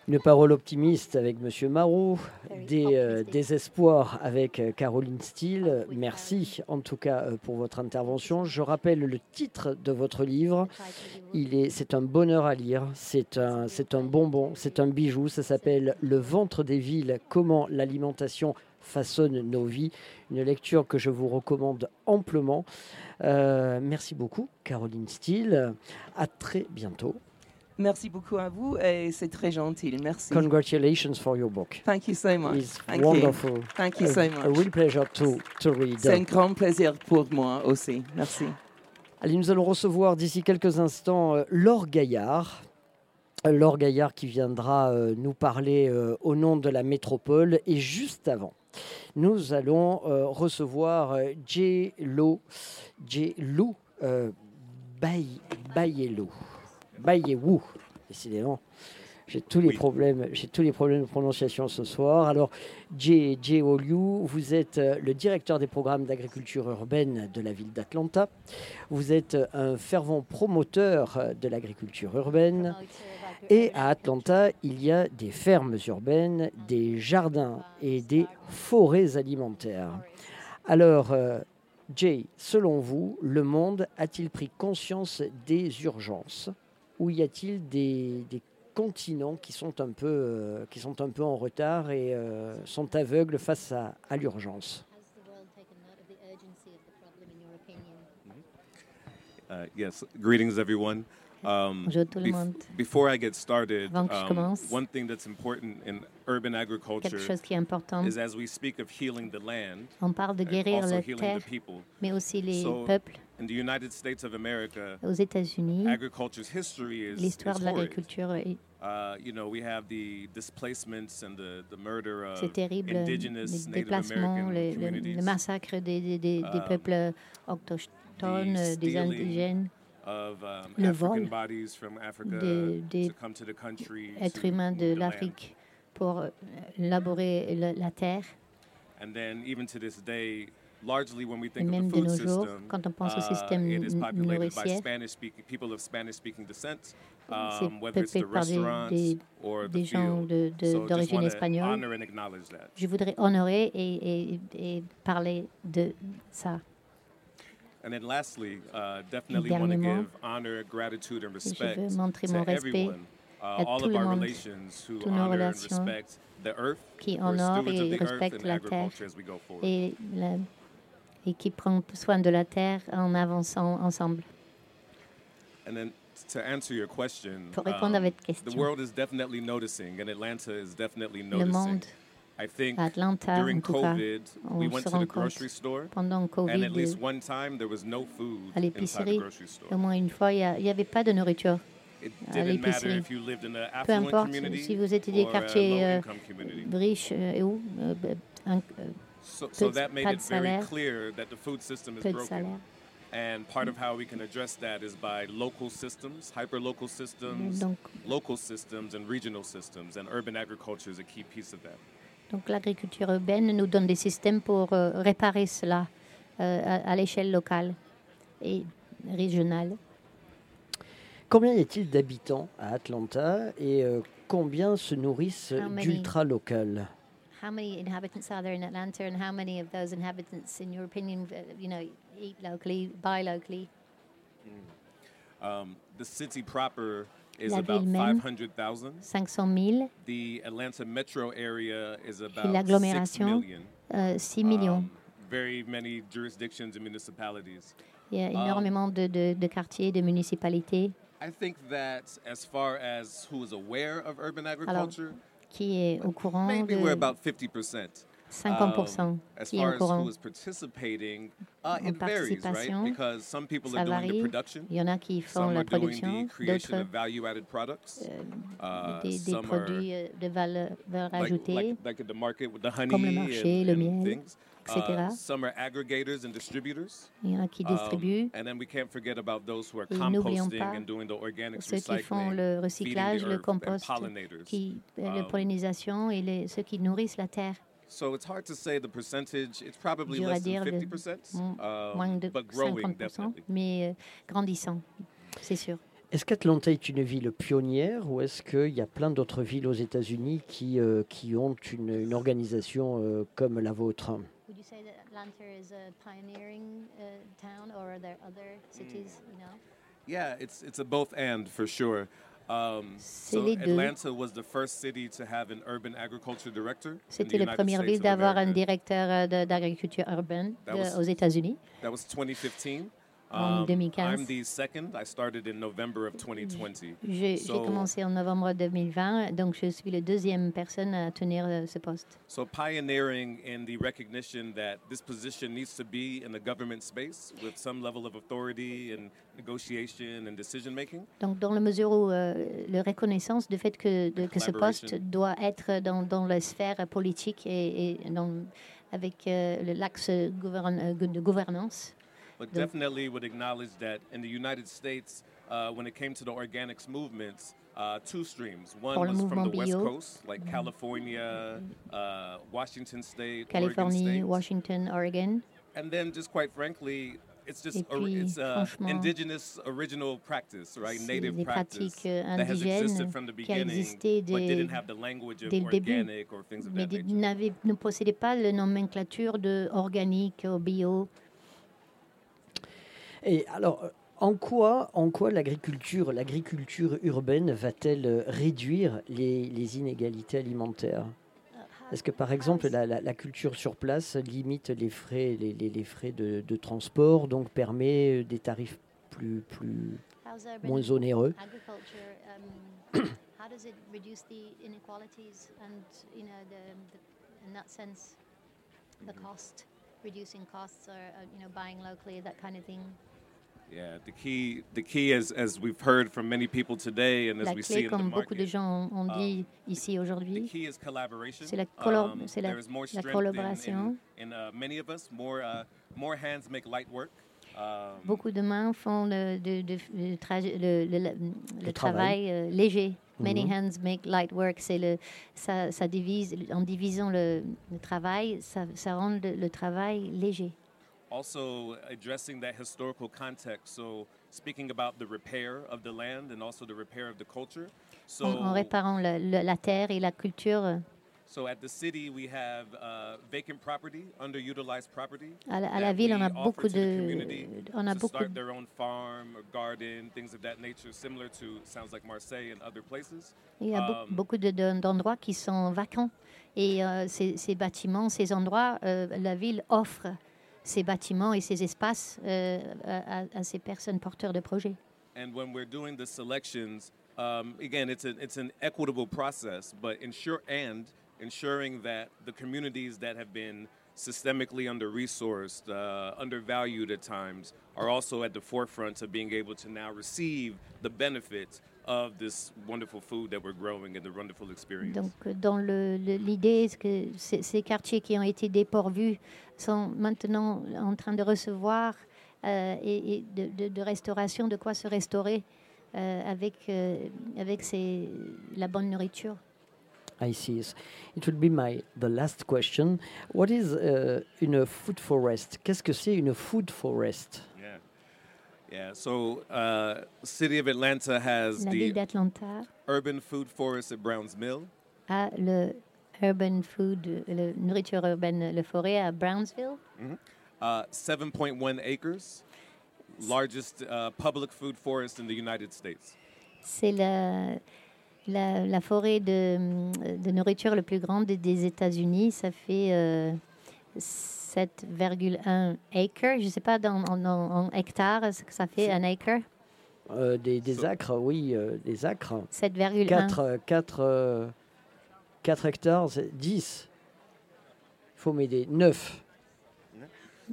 Une parole optimiste avec Monsieur Marot, Very des euh, désespoirs avec euh, Caroline Steele. Merci en tout cas euh, pour votre intervention. Je rappelle le titre de votre livre. Il est, c'est un bonheur à lire, c'est un, c'est un bonbon, c'est un bijou. Ça s'appelle Le ventre des villes, comment l'alimentation façonne nos vies. Une lecture que je vous recommande amplement. Euh, merci beaucoup, Caroline Steele. À très bientôt. Merci beaucoup à vous et c'est très gentil. Merci. Congratulations for your book. Thank you so much. It's Thank you. wonderful. Thank you a, so a much. real pleasure to, to read. C'est un grand plaisir pour moi aussi. Merci. Allez, nous allons recevoir d'ici quelques instants euh, Laure Gaillard. Euh, Laure Gaillard qui viendra euh, nous parler euh, au nom de la métropole. Et juste avant, nous allons recevoir J. Lo, J. Lou euh, Bay- Bayelou. Bayewou, décidément. J'ai tous les Oui. problèmes, j'ai tous les problèmes de prononciation ce soir. Alors, J. J. Oliu, vous êtes euh, le directeur des programmes d'agriculture urbaine de la ville d'Atlanta. Vous êtes euh, un fervent promoteur euh, de l'agriculture urbaine. Et à Atlanta, il y a des fermes urbaines, des jardins et des forêts alimentaires. Alors, euh, Jay, selon vous, le monde a-t-il pris conscience des urgences? Ou y a-t-il des, continents qui sont un peu, euh, qui sont un peu en retard et euh, sont aveugles face à l'urgence? Uh, yes, greetings everyone. Um, Bonjour tout le monde. before I get started, Avant que je um, commence, one thing that's important in urban agriculture Quelque chose qui est important, is as we speak of healing the land, on parle de guérir also la healing terre, the people. mais aussi les So, peuples. In the United States of America, Aux États-Unis, agriculture's history is, l'histoire is de l'agriculture, est- You know, we have the displacements and the, the murder of c'est terrible. Les indigenous Native déplacements, American le, le- massacre des, des- des- des Um, peuples autochtones, the euh, des indigènes, of um, le African vol bodies from Africa des- des to come to the country êtres humains de l'Afrique pour euh, labourer le- la terre. And then even to this day, largely when we Et think of même the food nos jours, system, quand on pense au uh, système it is populated by nourricier, Spanish speaking people of Spanish speaking descent, c'est um, whether it's the peuplé par des, des- or the des gens de- de- d'origine wanna espagnole. honor and acknowledge that. Je voudrais honorer et, et- et parler de ça. And then lastly, uh, definitely want to dernièrement, give honor, gratitude, and je respect veux montrer to mon respect everyone, uh, à all tout of le our monde, relations who toutes nos honor and relations respect the earth. qui honorent et respectent la terre et, la- et qui prend soin de la terre en avançant ensemble. And then to answer your question, Pour répondre à um, votre the question, world is definitely noticing, and Atlanta is definitely le noticing. monde, I think à Atlanta during cas, COVID, on we went to the grocery store, pendant and Covid, at least one time there was no food à inside the l'épicerie, grocery store. au moins une fois, il n'y avait pas de nourriture. It à didn't matter l'épicerie. if you lived in a Peu affluent importe community si vous étiez des quartiers euh, low-income community. riches euh, et où, euh, un- euh, So, so that made pas it de very salaire, clear that the food system is peu de broken. salaire. And part of how we can address that is by local systems, hyper-local systems, Donc, local systems, and regional systems. And urban agriculture is a key piece of that. donc l'agriculture urbaine nous donne des systèmes pour euh, réparer cela euh, à, à l'échelle locale et régionale. Combien y a-t-il d'habitants à Atlanta et euh, combien se nourrissent How many? d'ultra local How many inhabitants are there in Atlanta, and how many of those inhabitants, in your opinion, uh, you know, eat locally, buy locally? Um, the city proper is La about ville même. 500,000. 500 000, The Atlanta metro area is about 6 l'agglomération, million. euh, 6 millions. Um, very many jurisdictions and municipalities. Il y a um, énormément de, de, de quartiers, de municipalités. I think that as far as who is aware of urban agriculture, Qui est au courant maybe we're about 50%. 50% Um, qui est au courant. uh, En participation, Because some people Ça are doing the varie. production, Il y en a qui font some la production, d'autres des, produits de valeur ajoutée. like, like at the market with the honey Comme le marché, le miel, etc. Uh, some are aggregators and distributors. Il y en a qui Um, distribuent. and then we can't forget about those who are Et n'oublions composting pas and doing the organics ceux qui font recycling, le recyclage, le compost, qui, euh, la Um, pollinisation et les, ceux qui nourrissent la terre. So it's hard to say the percentage. It's probably Dur à less dire than le- 50%, m- um, moins de but growing 50%, definitely. mais euh, grandissant, c'est sûr. Est-ce qu'Atlanta est une ville pionnière ou est-ce qu'il y a plein d'autres villes aux États-Unis qui, euh, qui ont une, une organisation euh, comme la vôtre? Would you say that Atlanta is a pioneering town or are there other cities, you know? Yeah, it's it's a both and for sure. Um. Atlanta was the first city to have an urban agriculture director. in the C'était la première ville d'avoir un directeur euh, d'agriculture urbaine That de- was- aux États-Unis. That was 2015. En Um, 2015. I'm the second. I started in November of 2020. J'ai commencé en novembre 2020, donc je suis la deuxième personne à tenir euh, ce poste. So pioneering in the recognition that this position needs to be in the government space with some level of authority and negotiation and decision making. Donc, dans la mesure où euh, la reconnaissance du fait que, de- que ce poste doit être dans, dans la sphère politique et, et dans- avec euh, l'axe gouvern- euh, de gouvernance. But definitely would acknowledge that in the United States, uh, when it came to the organics movements, uh, two streams. One was from the West. Coast, like California, uh, Washington State, Oregon Californie, State. Washington, Oregon. And then, just quite frankly, it's just puis, it's uh, indigenous original practice, right? c'est Native des practice euh, that has existed from the beginning, but dès- didn't have the language of le début, organic or things of mais that nature. ne pas la nomenclature de organique ou bio. Et alors, euh, en quoi, en quoi l'agriculture, l'agriculture urbaine va-t-elle euh, réduire les, inégalités alimentaires? Est-ce que par exemple la, la- culture sur place limite les frais, les, frais de, de transport, donc permet euh, des tarifs plus, plus moins onéreux? Yeah, the key, the key, as as we've heard from many people today, and as La we see clé, in the comme beaucoup de market, gens ont um, dit ici the aujourd'hui, key is collaboration. c'est la, Um, c'est la, there is more la strength in- collaboration. in, in, uh, many of us. More uh, more hands make light work. Um, Beaucoup de mains font le, de- de- le, le- le- le- le travail. travail euh, léger. Many Mhm. hands make light work. C'est le, ça, ça divise, en divisant le, le travail, ça, ça rend le, le travail léger. Also addressing that historical context. So speaking about the repair of the land and also the repair of the culture. So en, en réparant la, la- la terre et la culture. euh, So at the city, we have uh, vacant property, underutilized property. À la, à la ville, on a beaucoup de, community on a beaucoup, start their own farm or garden, things of that nature, similar to sounds like Marseille and other places. il y a Um, beaucoup de- de- d'endroits qui sont vacants. Et euh, ces, ces bâtiments, ces endroits, euh, la ville offre ces bâtiments et ces espaces euh, à, à- ces personnes porteurs de projets. And when we're doing the selections, um, again, it's, a, it's an equitable process, but ensure and ensuring that the communities that have been systemically under-resourced, uh, undervalued at times, are also at the forefront of being able to now receive the benefits of this wonderful food that we're growing and the wonderful experience. Donc, dans le- le- l'idée, c'est que ces, ces quartiers qui ont été dépourvus sont maintenant en train de recevoir euh, et, et de, de- de restauration, de quoi se restaurer euh, avec, euh, avec ces- la bonne nourriture? I see. It will be my the last question. What is uh, une food forest? Qu'est-ce que c'est une food forest? Yeah. So uh, City of Atlanta has La ville the d'Atlanta urban food forest at Browns Mill. a le urban food, le nourriture urbaine, le forêt à Brownsville. Uh, 7.1 acres, largest uh, public food forest in the United States. C'est la, la, la forêt de, de nourriture le plus grande des, des États-Unis. Ça fait euh, 7,1 acres. Je ne sais pas dans, en, en- en hectares ce que ça fait un acre? euh, des, des acres, oui, euh, des acres. 7,1. 4, 4, 4 hectares, c'est 10. Il faut m'aider. 9.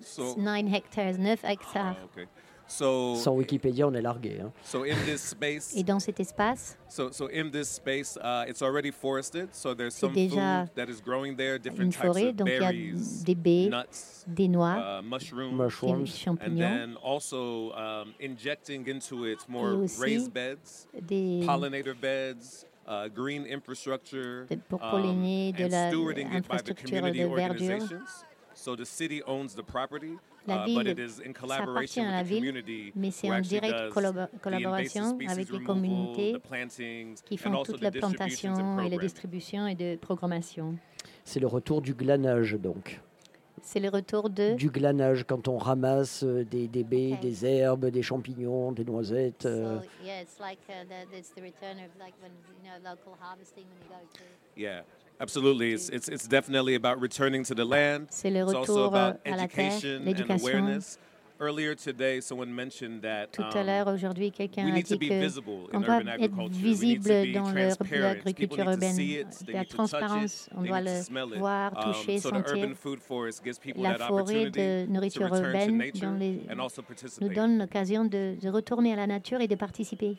So, 9 hectares, 9 hectares. oh, okay. So, Sans Wikipédia, on est largué. hein. so in this space, Et dans cet espace, so so in this space, uh, it's already forested. So there's some déjà food that is growing there, une different types forêt, of donc il y a berries, des baies, nuts, des noix, uh, mushrooms, des Mushrooms. and champignons, then also um, injecting into it more aussi raised beds, des, pollinator beds, uh, green infrastructure, de- pour um, polliner, de and la stewarding it by the infrastructure community de verdure. Organizations. So the city owns the property, La uh, ville, but it is in ça collaboration appartient à la with the ville, community mais c'est en directe collaboration avec les communautés qui font also toute the la plantation et la programming. distribution et de programmation. C'est le retour du glanage, donc. C'est le retour de Du glanage, quand on ramasse euh, des, des baies, des herbes, des champignons, des noisettes. euh, yeah, it's like it's the return of like when you know local harvesting when you go to. Yeah, absolutely. It's, it's, it's definitely about returning to the land. C'est le It's also retour euh, about à la terre, education and l'éducation. awareness. Earlier today, someone mentioned that Tout um, à l'heure, aujourd'hui, quelqu'un we a need to dit be que visible on in doit urban être agriculture. We need to visible be dans l'agriculture urbaine. see it, they La transparence, on doit le voir, Um, toucher, so the sentir. urban food forest gives people La that forêt opportunity de to nourriture return to urbaine nature dans les- and also nous participate. donne l'occasion de, de retourner à la nature et de participer.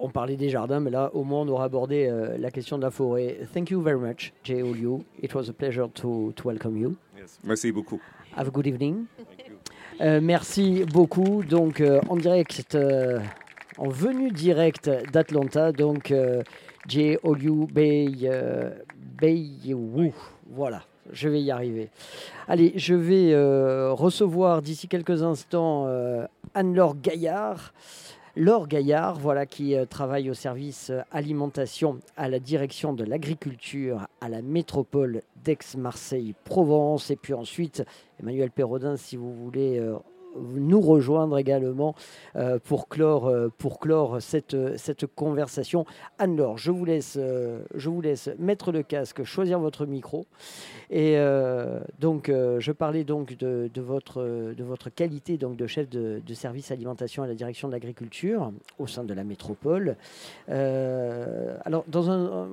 On parlait des jardins, mais là, au moins, on aura abordé euh, la question de la forêt. Thank you very much, Jay Oliu. It was a pleasure to, to welcome you. Yes. Merci beaucoup. Have a good evening. Thank you. Euh, merci beaucoup. Donc, euh, en direct, en venue directe d'Atlanta, donc Jay Oliu Bay, Bayou. Voilà, je vais y arriver. Allez, je vais euh, recevoir d'ici quelques instants euh, Anne-Laure Gaillard. Laure Gaillard, voilà, qui euh, travaille au service euh, alimentation à la direction de l'agriculture à la métropole d'Aix-Marseille-Provence. Et puis ensuite, Emmanuel Perrodin, si vous voulez euh, nous rejoindre également euh, pour clore, euh, pour clore cette, euh, cette conversation. Anne-Laure, je, vous laisse, je vous laisse mettre le casque, choisir votre micro. Et donc, je parlais donc de, de votre, de votre qualité donc de chef de, service alimentation à la direction de l'agriculture au sein de la métropole. Alors, dans un,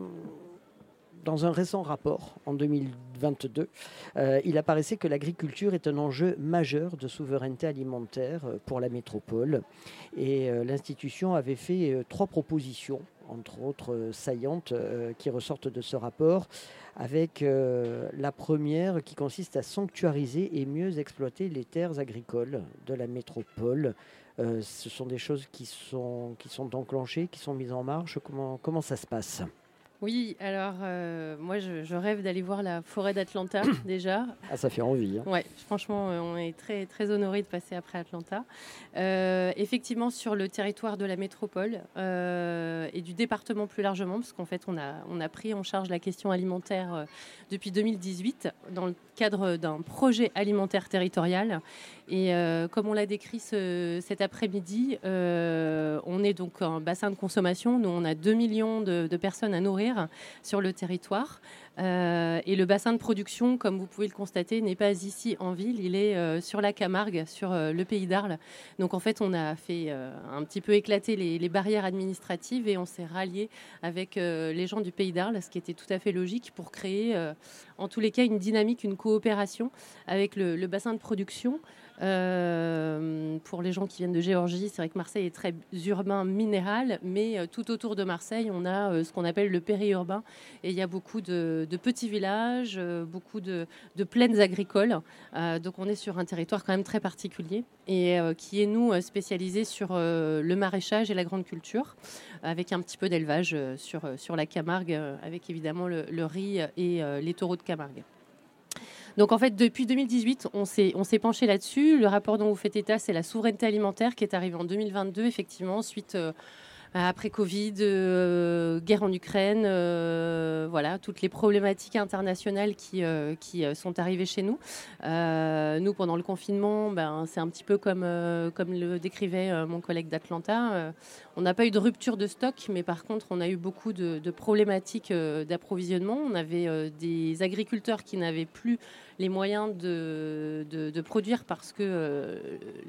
dans un récent rapport en 2022, euh, il apparaissait que l'agriculture est un enjeu majeur de souveraineté alimentaire euh, pour la métropole. Et euh, l'institution avait fait trois propositions, entre autres saillantes, qui ressortent de ce rapport, avec la première qui consiste à sanctuariser et mieux exploiter les terres agricoles de la métropole. Ce sont des choses qui sont, qui sont enclenchées, qui sont mises en marche. Comment, comment ça se passe? Oui, alors euh, moi je, je rêve d'aller voir la forêt d'Atlanta déjà. Ah, ça fait envie. hein. Ouais, franchement, euh, on est très très honoré de passer après Atlanta. Euh, effectivement, sur le territoire de la métropole et du département plus largement, parce qu'en fait, on a on a pris en charge la question alimentaire depuis 2018 dans le cadre d'un projet alimentaire territorial. Et comme on l'a décrit ce- cet après-midi, on est donc un bassin de consommation. Nous, on a 2 millions de, de personnes à nourrir sur le territoire. Euh, et le bassin de production, comme vous pouvez le constater, n'est pas ici en ville, il est euh, sur la Camargue, sur euh, le pays d'Arles. Donc en fait, on a fait un petit peu éclater les, barrières administratives et on s'est rallié avec les gens du pays d'Arles, ce qui était tout à fait logique pour créer, en tous les cas, une dynamique, une coopération avec le bassin de production. Euh, pour les gens qui viennent de Géorgie, c'est vrai que Marseille est très urbain minéral, mais euh, tout autour de Marseille, on a euh, ce qu'on appelle le périurbain. Et il y a beaucoup de, petits villages, beaucoup de, plaines agricoles. Donc on est sur un territoire quand même très particulier et qui est, nous, spécialisé sur le maraîchage et la grande culture, avec un petit peu d'élevage sur, sur la Camargue, avec évidemment le, riz et les taureaux de Camargue. Donc en fait, depuis 2018, on s'est, penché là-dessus. Le rapport dont vous faites état, c'est la souveraineté alimentaire qui est arrivé en 2022, effectivement, suite euh, après Covid, euh, guerre en Ukraine, euh, voilà, toutes les problématiques internationales qui, sont arrivées chez nous. Nous, pendant le confinement, ben, c'est un petit peu comme, le décrivait mon collègue d'Atlanta. On n'a pas eu de rupture de stock, mais par contre, on a eu beaucoup de, problématiques euh, d'approvisionnement. On avait euh, des agriculteurs qui n'avaient plus les moyens de, produire parce que euh,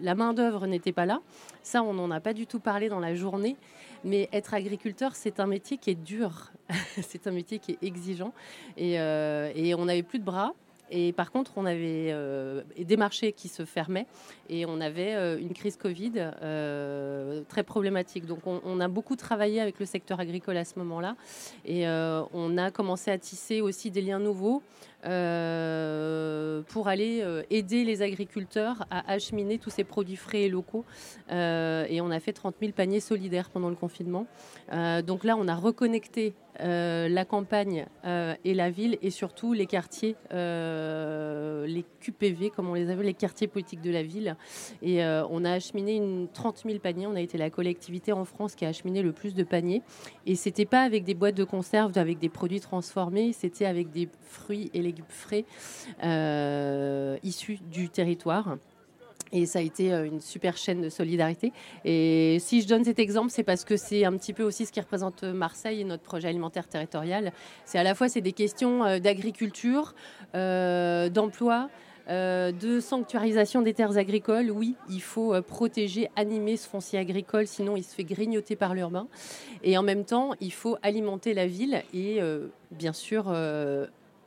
la main-d'œuvre n'était pas là. Ça, on n'en a pas du tout parlé dans la journée. Mais être agriculteur, c'est un métier qui est dur. c'est un métier qui est exigeant. Et, et on n'avait plus de bras. Et par contre, on avait euh, des marchés qui se fermaient et on avait euh, une crise Covid euh, très problématique. Donc, on, a beaucoup travaillé avec le secteur agricole à ce moment-là et on a commencé à tisser aussi des liens nouveaux pour aller aider les agriculteurs à acheminer tous ces produits frais et locaux. et on a fait 30 000 paniers solidaires pendant le confinement. donc là, on a reconnecté euh, la campagne euh, et la ville et surtout les quartiers, euh, les QPV comme on les appelle, les quartiers politiques de la ville. Et on a acheminé une 30 000 paniers. On a été la collectivité en France qui a acheminé le plus de paniers. Et c'était pas avec des boîtes de conserve, avec des produits transformés, c'était avec des fruits et légumes frais issus du territoire. Et ça a été euh, une super chaîne de solidarité. Et si je donne cet exemple, c'est parce que c'est un petit peu aussi ce qui représente Marseille et notre projet alimentaire territorial. C'est à la fois c'est des questions euh, d'agriculture, euh, d'emploi, de sanctuarisation des terres agricoles. Oui, il faut protéger, animer ce foncier agricole, sinon il se fait grignoter par l'urbain. Et en même temps, il faut alimenter la ville et bien sûr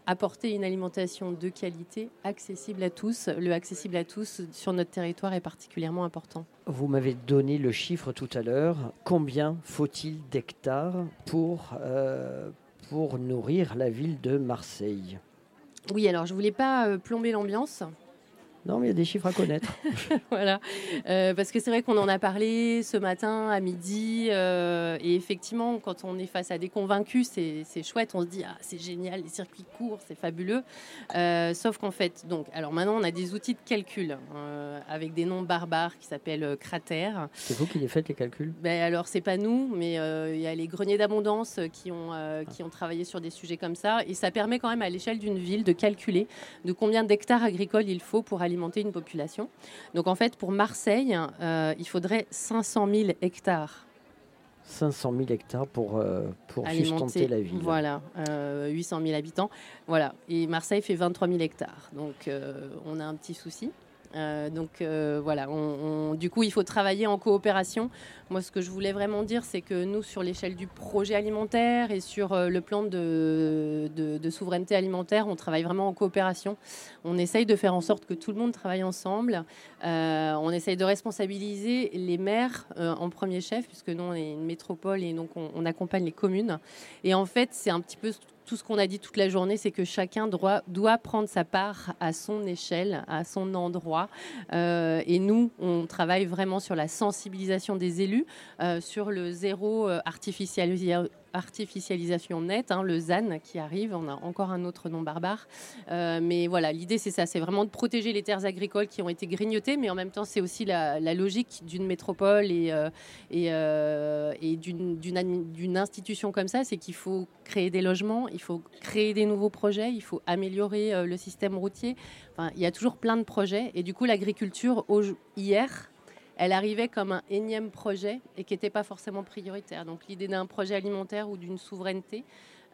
apporter une alimentation de qualité accessible à tous. Le accessible à tous sur notre territoire est particulièrement important. Vous m'avez donné le chiffre tout à l'heure. Combien faut-il d'hectares pour, euh, pour nourrir la ville de Marseille? Oui, alors je ne voulais pas euh, plomber l'ambiance. Non, mais il y a des chiffres à connaître. voilà. Euh, parce que c'est vrai qu'on en a parlé ce matin à midi. Euh, et effectivement, quand on est face à des convaincus, c'est chouette. On se dit, ah, c'est génial, les circuits courts, c'est fabuleux. Euh, sauf qu'en fait, donc, alors maintenant, on a des outils de calcul avec des noms barbares qui s'appellent cratères. C'est vous qui les faites, les calculs? Ben, Alors, c'est pas nous, mais il y a les greniers d'abondance qui, ont qui ont travaillé sur des sujets comme ça. Et ça permet quand même à l'échelle d'une ville de calculer de combien d'hectares agricoles il faut pour alimenter une population. Donc en fait, pour Marseille, euh, il faudrait 500 000 hectares 500 000 hectares pour, euh, pour sustenter la ville. Voilà, 800 euh, 000 habitants. Voilà, et Marseille fait 23 000 hectares. Donc on a un petit souci. Euh, donc euh, voilà, du coup, il faut travailler en coopération. Moi, ce que je voulais vraiment dire, c'est que nous, sur l'échelle du projet alimentaire et sur euh, le plan de, souveraineté alimentaire, on travaille vraiment en coopération. On essaye de faire en sorte que tout le monde travaille ensemble. on essaye de responsabiliser les maires en premier chef, puisque nous, on est une métropole et donc on, on accompagne les communes. Et en fait, c'est un petit peu tout ce qu'on a dit toute la journée, c'est que chacun doit, prendre sa part à son échelle, à son endroit. Euh, et nous, on travaille vraiment sur la sensibilisation des élus, euh, sur le zéro euh, artificialisation artificialisation nette, hein, le ZAN qui arrive. On a encore un autre nom barbare. Euh, mais voilà, l'idée c'est ça, c'est vraiment de protéger les terres agricoles qui ont été grignotées, mais en même temps c'est aussi la, logique d'une métropole et, euh, et, euh, d'une institution comme ça, c'est qu'il faut créer des logements, il faut créer des nouveaux projets, il faut améliorer le système routier. Enfin, il y a toujours plein de projets et du coup l'agriculture hier elle arrivait comme un énième projet et qui n'était pas forcément prioritaire. Donc l'idée d'un projet alimentaire ou d'une souveraineté,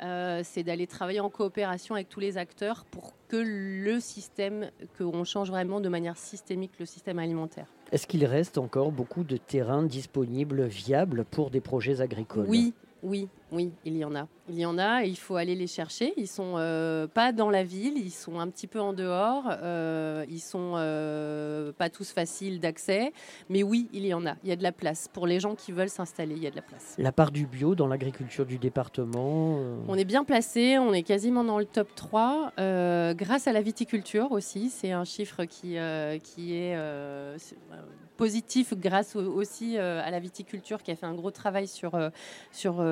euh, c'est d'aller travailler en coopération avec tous les acteurs pour que le système, qu'on change vraiment de manière systémique le système alimentaire. Est-ce qu'il reste encore beaucoup de terrains disponibles, viables pour des projets agricoles? Oui, oui, oui, il y en a. Il y en a et il faut aller les chercher. Ils sont euh, pas dans la ville, ils sont un petit peu en dehors. Euh, ils sont euh, pas tous faciles d'accès, mais oui, il y en a. Il y a de la place pour les gens qui veulent s'installer. Il y a de la place. La part du bio dans l'agriculture du département. On est bien placé. On est quasiment dans le top 3 grâce à la viticulture aussi. C'est un chiffre qui qui est positif grâce aussi à la viticulture qui a fait un gros travail sur sur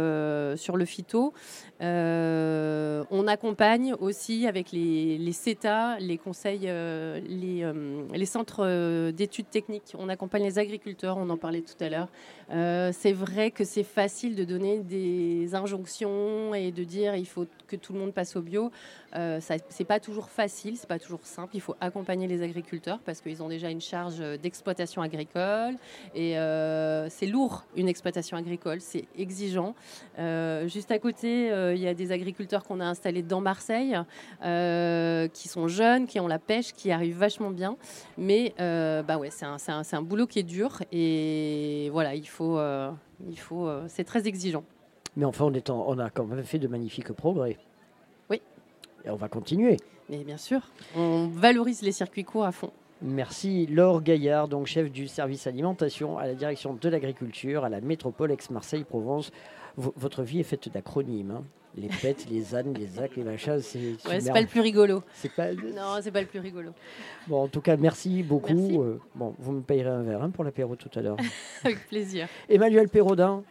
sur le phyto. Euh, on accompagne aussi avec les, les CETA, les conseils, euh, les, les, centres d'études techniques. On accompagne les agriculteurs, on en parlait tout à l'heure. c'est vrai que c'est facile de donner des injonctions et de dire il faut que tout le monde passe au bio. Euh, c'est pas toujours facile, c'est pas toujours simple. Il faut accompagner les agriculteurs parce qu'ils ont déjà une charge d'exploitation agricole et euh, c'est lourd une exploitation agricole, c'est exigeant. Euh, juste à côté, euh, il y a des agriculteurs qu'on a installés dans Marseille euh, qui sont jeunes, qui ont la pêche, qui arrivent vachement bien. Mais euh, bah ouais, c'est un, un- un boulot qui est dur et voilà, il faut, euh, il faut, euh, c'est très exigeant. Mais enfin, on a quand même fait de magnifiques progrès. Et on va continuer. Mais bien sûr, on valorise les circuits courts à fond. Merci Laure Gaillard, donc chef du service alimentation à la direction de l'agriculture à la métropole ex-Marseille-Provence. V- votre vie est faite d'acronymes. hein. Les PET, les ânes, les AC, les machins, c'est Ouais, c'est pas le plus rigolo. C'est pas- Non, c'est pas le plus rigolo. Bon, en tout cas, merci beaucoup. Merci. Euh, bon, vous me payerez un verre hein, pour l'apéro tout à l'heure. Avec plaisir. Emmanuel Perraudin,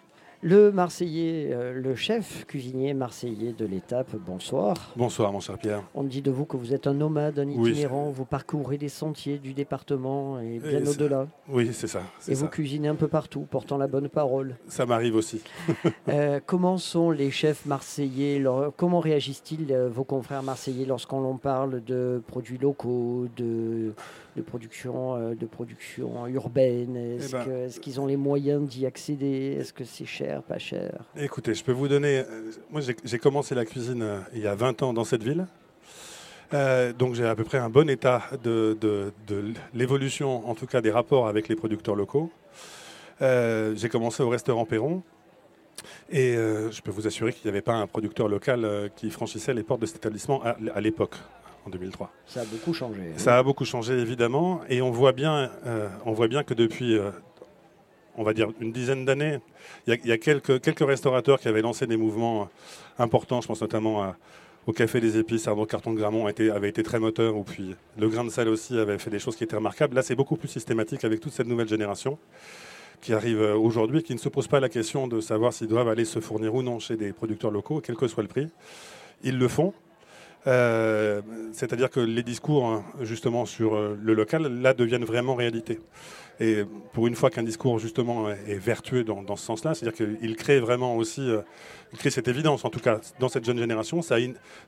le Marseillais, euh, le chef cuisinier marseillais de l'étape. Bonsoir. Bonsoir, mon cher Pierre. On dit de vous que vous êtes un nomade, un Oui. itinérant. Vous parcourez les sentiers du département et bien au-delà. Oui, c'est ça. Et vous cuisinez un peu partout, portant la bonne parole. Ça m'arrive aussi. Euh, comment sont les chefs marseillais leur- Comment réagissent-ils, euh, vos confrères marseillais, lorsqu'on parle de produits locaux, de, de production, euh, de production urbaine Est-ce Eh ben- que- est-ce qu'ils ont les moyens d'y accéder? Est-ce que c'est cher, pas cher? Écoutez, je peux vous donner. euh, Moi, j'ai- commencé la cuisine euh, il y a 20 ans dans cette ville. Euh, donc j'ai à peu près un bon état de, de- de l'évolution, en tout cas des rapports avec les producteurs locaux. Euh, j'ai commencé au restaurant Perron. Et euh, je peux vous assurer qu'il n'y avait pas un producteur local qui franchissait les portes de cet établissement à, à l'époque, en 2003. Ça a beaucoup changé. hein. Ça a beaucoup changé évidemment, et on voit bien, euh, on voit bien que depuis, euh, on va dire une dizaine d'années, il y a, il y a quelques, quelques restaurateurs qui avaient lancé des mouvements importants. Je pense notamment à- au Café des Épices, Arnaud Carton de Gramont avait été très moteur, ou puis le Grain de Sel aussi avait fait des choses qui étaient remarquables. Là, c'est beaucoup plus systématique avec toute cette nouvelle génération qui arrive euh, aujourd'hui, qui ne se pose pas la question de savoir s'ils doivent aller se fournir ou non chez des producteurs locaux, quel que soit le prix. Ils le font. Euh, C'est-à-dire que les discours, hein, justement, sur euh, le local, là, deviennent vraiment réalité. Et pour une fois qu'un discours, justement, est vertueux dans, ce sens-là, c'est-à-dire qu'il crée vraiment aussi, euh, il crée cette évidence, en tout cas, dans cette jeune génération, ça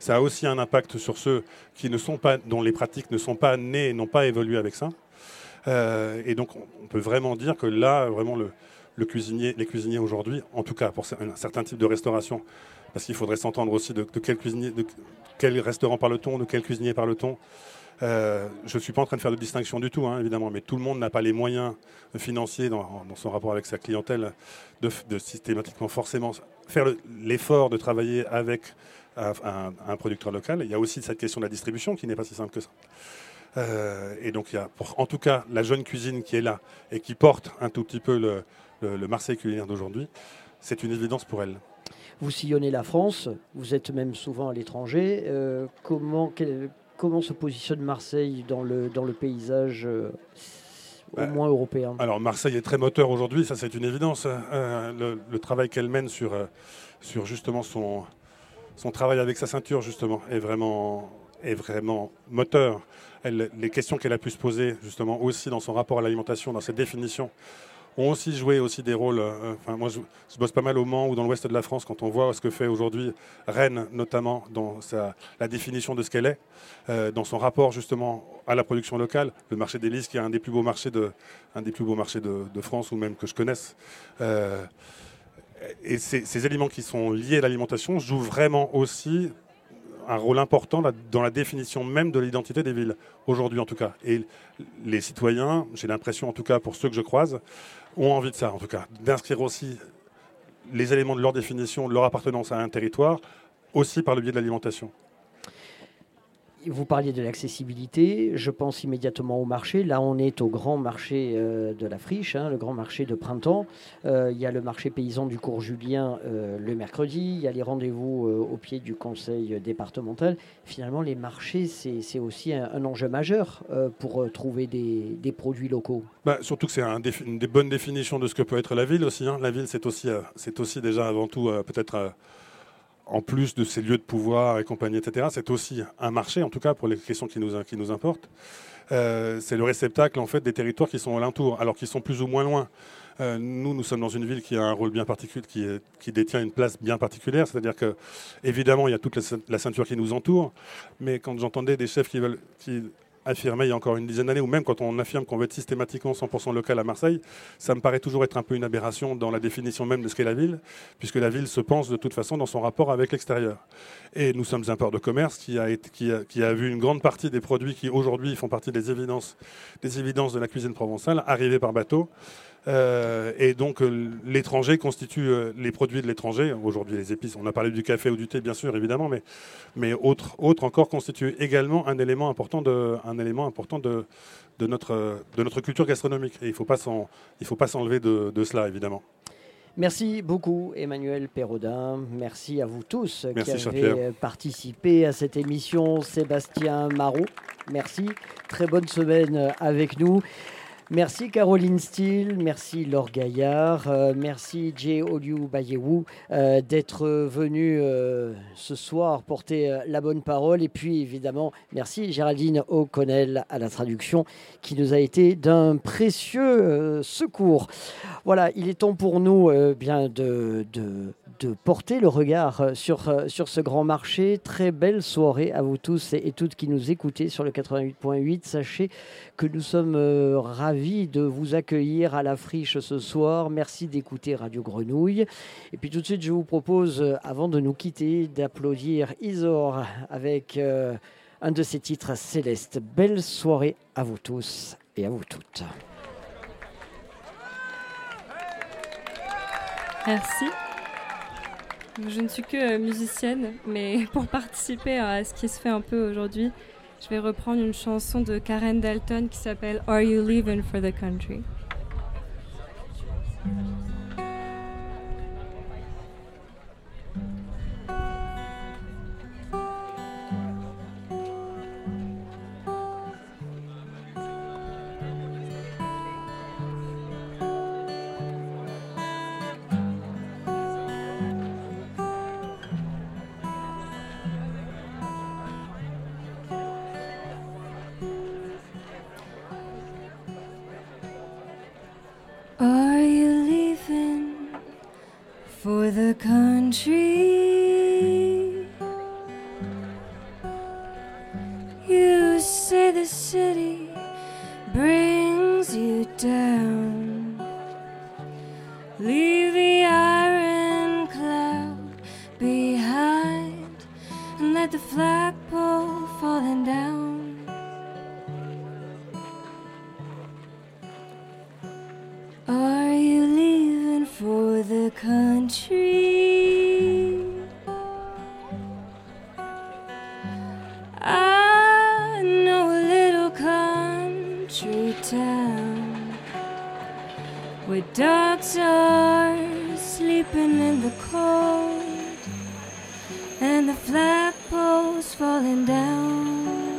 a, aussi un impact sur ceux qui ne sont pas, dont les pratiques ne sont pas nées et n'ont pas évolué avec ça. Et donc, on peut vraiment dire que là, vraiment, le, cuisinier, les cuisiniers aujourd'hui, en tout cas pour un certain type de restauration, parce qu'il faudrait s'entendre aussi de, de quel cuisinier, de quel restaurant parle-t-on, de quel cuisinier parle-t-on. Euh, je ne suis pas en train de faire de distinction du tout, hein, évidemment, mais tout le monde n'a pas les moyens financiers dans, son rapport avec sa clientèle de, systématiquement forcément faire le- l'effort de travailler avec un producteur local. Il y a aussi cette question de la distribution qui n'est pas si simple que ça. Euh, et donc, il y a pour- en tout cas la jeune cuisine qui est là et qui porte un tout petit peu le, le- le Marseille culinaire d'aujourd'hui. C'est une évidence pour elle. Vous sillonnez la France, vous êtes même souvent à l'étranger. Euh, comment, quel- comment se positionne Marseille dans le, dans le paysage euh, au Bah, moins européen? Alors Marseille est très moteur aujourd'hui, ça c'est une évidence. Euh, le, le travail qu'elle mène sur, euh, sur justement son, son travail avec sa ceinture justement est vraiment, est vraiment moteur. Elle- les questions qu'elle a pu se poser justement aussi dans son rapport à l'alimentation, dans ses définitions, ont aussi joué aussi des rôles. euh, Enfin moi je, bosse pas mal au Mans ou dans l'ouest de la France quand on voit ce que fait aujourd'hui Rennes notamment dans sa, la définition de ce qu'elle est, euh, dans son rapport justement à la production locale, le marché des Lys qui est un des plus beaux marchés de, un des plus beaux marchés de, France ou même que je connaisse. Euh, et ces, ces éléments qui sont liés à l'alimentation jouent vraiment aussi un rôle important dans la définition même de l'identité des villes, aujourd'hui en tout cas. Et les citoyens, j'ai l'impression en tout cas pour ceux que je croise, ont envie de ça en tout cas, d'inscrire aussi les éléments de leur définition, de leur appartenance à un territoire, aussi par le biais de l'alimentation. Vous parliez de l'accessibilité, je pense immédiatement au marché. Là, on est au grand marché euh, de la friche, hein, le grand marché de printemps. Euh, il y a le marché paysan du cours Julien euh, le mercredi, il y a les rendez-vous au pied du conseil départemental. Finalement, les marchés, c'est aussi un, enjeu majeur pour trouver des, produits locaux. Bah, surtout que c'est une des bonnes définitions de ce que peut être la ville aussi. hein. La ville, c'est aussi, déjà avant tout peut-être en plus de ces lieux de pouvoir et compagnie, etc., c'est aussi un marché, en tout cas pour les questions qui nous, importent. euh, c'est le réceptacle en fait des territoires qui sont alentours, alors qu'ils sont plus ou moins loin. Euh, nous, nous sommes dans une ville qui a un rôle bien particulier, qui, détient une place bien particulière. C'est-à-dire que, évidemment, il y a toute la, ceinture qui nous entoure. Mais quand j'entendais des chefs qui veulent, affirmait il y a encore une dizaine d'années, ou même quand on affirme qu'on veut être systématiquement 100% local à Marseille, ça me paraît toujours être un peu une aberration dans la définition même de ce qu'est la ville, puisque la ville se pense de toute façon dans son rapport avec l'extérieur. Et nous sommes un port de commerce qui a, a, vu une grande partie des produits qui aujourd'hui font partie des des évidences de la cuisine provençale arriver par bateau. Euh, et donc euh, l'étranger constitue euh, les produits de l'étranger. Aujourd'hui, les épices, on a parlé du café ou du thé, bien sûr, évidemment, mais, mais autres autre encore constituent également un élément important de, un élément important de, de, notre, de notre culture gastronomique. Et il ne faut pas s'enlever de, de cela, évidemment. Merci beaucoup Emmanuel Perraudin. Merci à vous tous qui avez participé à cette émission. Sébastien Marot, merci. Très bonne semaine avec nous. Merci Caroline Steele, merci Laure Gaillard, euh, merci Jay Oliu Bayewu euh, d'être venu euh, ce soir porter la bonne parole. Et puis évidemment, merci Géraldine O'Connell à la traduction qui nous a été d'un précieux secours. Voilà, il est temps pour nous bien de, de de porter le regard euh, sur, euh, sur ce grand marché. Très belle soirée à vous tous et, toutes qui nous écoutez sur le 88.8. Sachez que nous sommes euh, ravis de vous accueillir à la friche ce soir. Merci d'écouter Radio Grenouille. Et puis tout de suite, je vous propose, avant de nous quitter, d'applaudir Isor avec un de ses titres célestes. Belle soirée à vous tous et à vous toutes. Merci. Je ne suis que euh, musicienne, mais pour participer à ce qui se fait un peu aujourd'hui, je vais reprendre une chanson de Karen Dalton qui s'appelle Are You Leaving for the Country? and the flagpole's falling down.